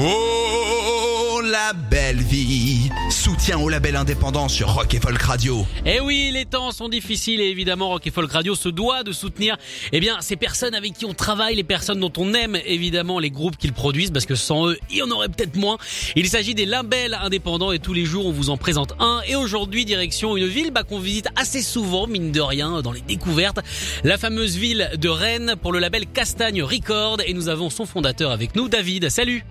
Oh, la belle vie Soutien au label indépendant sur Rock et Folk Radio. Eh oui, les temps sont difficiles et évidemment Rock et Folk Radio se doit de soutenir eh bien ces personnes avec qui on travaille, les personnes dont on aime évidemment les groupes qu'ils produisent parce que sans eux, il y en aurait peut-être moins. Il s'agit des labels indépendants et tous les jours on vous en présente un et aujourd'hui direction une ville bah, qu'on visite assez souvent mine de rien dans les découvertes, la fameuse ville de Rennes pour le label Castagne Record et nous avons son fondateur avec nous David. Salut.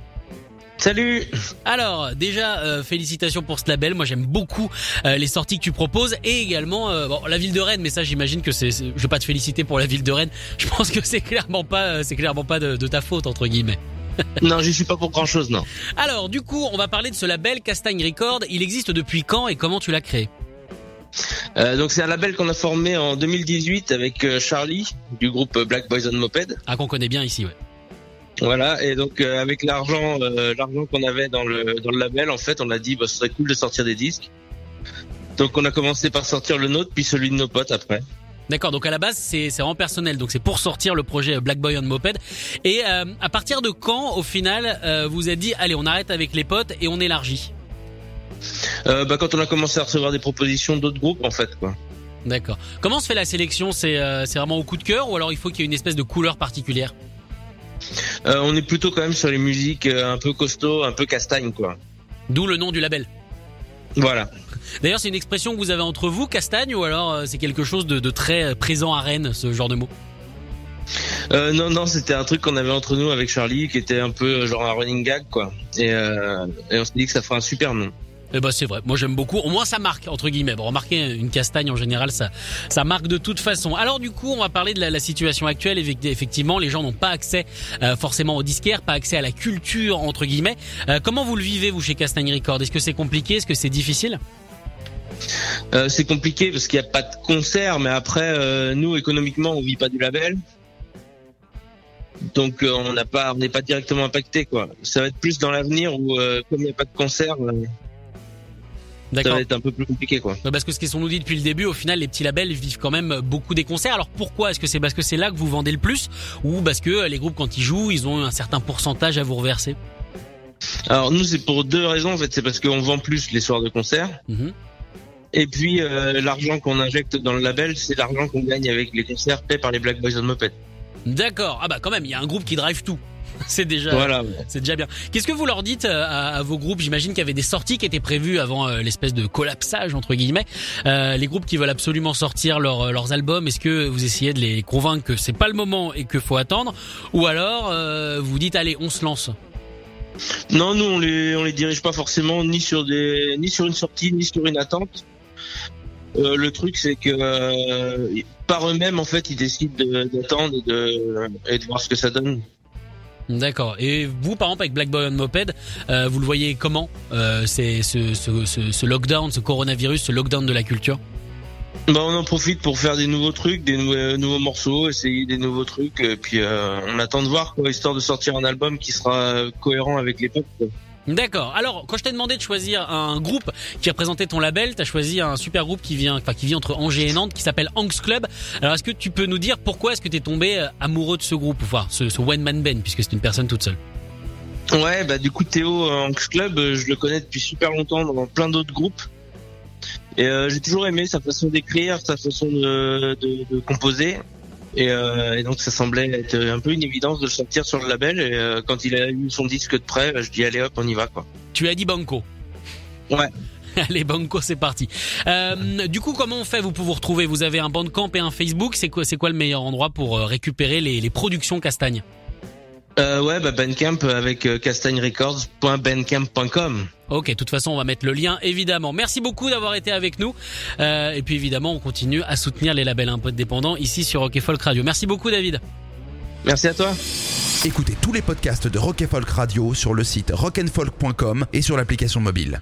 Salut Alors déjà euh, félicitations pour ce label. Moi j'aime beaucoup euh, les sorties que tu proposes et également euh, bon, la ville de Rennes. Mais ça j'imagine que c'est, je vais pas te féliciter pour la ville de Rennes. Je pense que c'est clairement pas, euh, c'est clairement pas de, de ta faute entre guillemets. Non, j'y suis pas pour grand chose, non. Alors du coup on va parler de ce label Castagne Record. Il existe depuis quand et comment tu l'as créé? Euh, donc c'est un label qu'on a formé en 2018 avec Charlie du groupe Black Boys on Moped. Ah qu'on connaît bien ici ouais. Voilà, et donc euh, avec l'argent euh, l'argent qu'on avait dans le dans le label, en fait, on a dit bah ce serait cool de sortir des disques. Donc on a commencé par sortir le nôtre puis celui de nos potes après. D'accord, donc à la base c'est c'est vraiment personnel, donc c'est pour sortir le projet Black Boy on Moped. Et euh, à partir de quand, au final, euh, vous êtes dit allez on arrête avec les potes et on élargit? Euh, bah quand on a commencé à recevoir des propositions d'autres groupes en fait quoi. D'accord. Comment se fait la sélection? C'est euh, c'est vraiment au coup de cœur ou alors il faut qu'il y ait une espèce de couleur particulière? Euh, on est plutôt quand même sur les musiques euh, un peu costaud, un peu castagne quoi. D'où le nom du label. Voilà. D'ailleurs, c'est une expression que vous avez entre vous, castagne, ou alors euh, c'est quelque chose de, de très présent à Rennes, ce genre de mot? Euh, non, non, c'était un truc qu'on avait entre nous avec Charlie, qui était un peu genre un running gag, quoi. Et, euh, et on s'est dit que ça ferait un super nom. Eh ben c'est vrai. Moi j'aime beaucoup. Au moins ça marque entre guillemets. Bon, remarquez une castagne en général ça ça marque de toute façon. Alors du coup on va parler de la, la situation actuelle. Effect- Effectivement les gens n'ont pas accès euh, forcément aux disquaires, pas accès à la culture entre guillemets. Euh, comment vous le vivez vous chez Castagne Record Est-ce que c'est compliqué? Est-ce que c'est difficile? Euh, c'est compliqué parce qu'il n'y a pas de concert, mais après, euh, nous, économiquement, on vit pas du label. Donc euh, on n'a pas, on n'est pas directement impacté, quoi. Ça va être plus dans l'avenir où, euh, comme il n'y a pas de concert, euh, ça va être un peu plus compliqué, quoi. Ouais, Parce que ce qu'on nous dit depuis le début, au final, les petits labels vivent quand même beaucoup des concerts. Alors pourquoi Est-ce que c'est? Parce que c'est là que vous vendez le plus? Ou parce que les groupes quand ils jouent, ils ont un certain pourcentage à vous reverser? Alors nous, c'est pour deux raisons, en fait. C'est parce qu'on vend plus les soirs de concert. Mhm. Et puis, euh, l'argent qu'on injecte dans le label, c'est l'argent qu'on gagne avec les concerts faits par les Black Boys on Moped. D'accord. Ah bah quand même, il y a un groupe qui drive tout. C'est déjà, Voilà. c'est déjà bien. Qu'est-ce que vous leur dites euh, à, à vos groupes? J'imagine qu'il y avait des sorties qui étaient prévues avant euh, l'espèce de collapsage entre guillemets. Euh, les groupes qui veulent absolument sortir leurs leurs albums, est-ce que vous essayez de les convaincre que c'est pas le moment et que faut attendre, ou alors euh, vous dites allez, on se lance? Non, nous on les on les dirige pas forcément ni sur des ni sur une sortie ni sur une attente. Euh, le truc c'est que euh, par eux-mêmes en fait ils décident de- d'attendre et de et de voir ce que ça donne. D'accord. Et vous, par exemple, avec Black Boy on Moped, euh, vous le voyez comment euh, C'est ce, ce, lockdown, ce coronavirus, ce lockdown de la culture? Bah on en profite pour faire des nouveaux trucs, des nou- euh, nouveaux morceaux, essayer des nouveaux trucs puis on attend de voir quoi histoire de sortir un album qui sera cohérent avec l'époque. D'accord. Alors, quand je t'ai demandé de choisir un groupe qui représentait ton label, t'as choisi un super groupe qui vient, enfin qui vit entre Angers et Nantes, qui s'appelle Angst Club. Alors, est-ce que tu peux nous dire pourquoi est-ce que t'es tombé euh, amoureux de ce groupe, enfin ce, ce one man band, puisque c'est une personne toute seule Ouais, bah du coup Théo euh, Anx Club, euh, je le connais depuis super longtemps dans plein d'autres groupes. Et j'ai toujours aimé sa façon d'écrire, sa façon de composer. Et, euh, et donc ça semblait être un peu une évidence de le sortir sur le label. Et euh, quand il a eu son disque de prêt, bah, je dis allez hop, on y va quoi. Tu as dit Banco. Ouais. Allez, Banco, c'est parti. Euh, du coup, comment on fait Vous pouvez vous retrouver? Vous avez un Bandcamp et un Facebook. C'est quoi, c'est quoi le meilleur endroit pour récupérer les, les productions Castagne? Euh, ouais, bah Bandcamp avec euh, castagnerecords.bandcamp.com. Ok, de toute façon, on va mettre le lien, évidemment. Merci beaucoup d'avoir été avec nous. Euh, et puis, évidemment, on continue à soutenir les labels un peu dépendants ici sur Rock et Folk Radio. Merci beaucoup, David. Merci à toi. Écoutez tous les podcasts de Rock and Folk Radio sur le site rockandfolk.com et sur l'application mobile.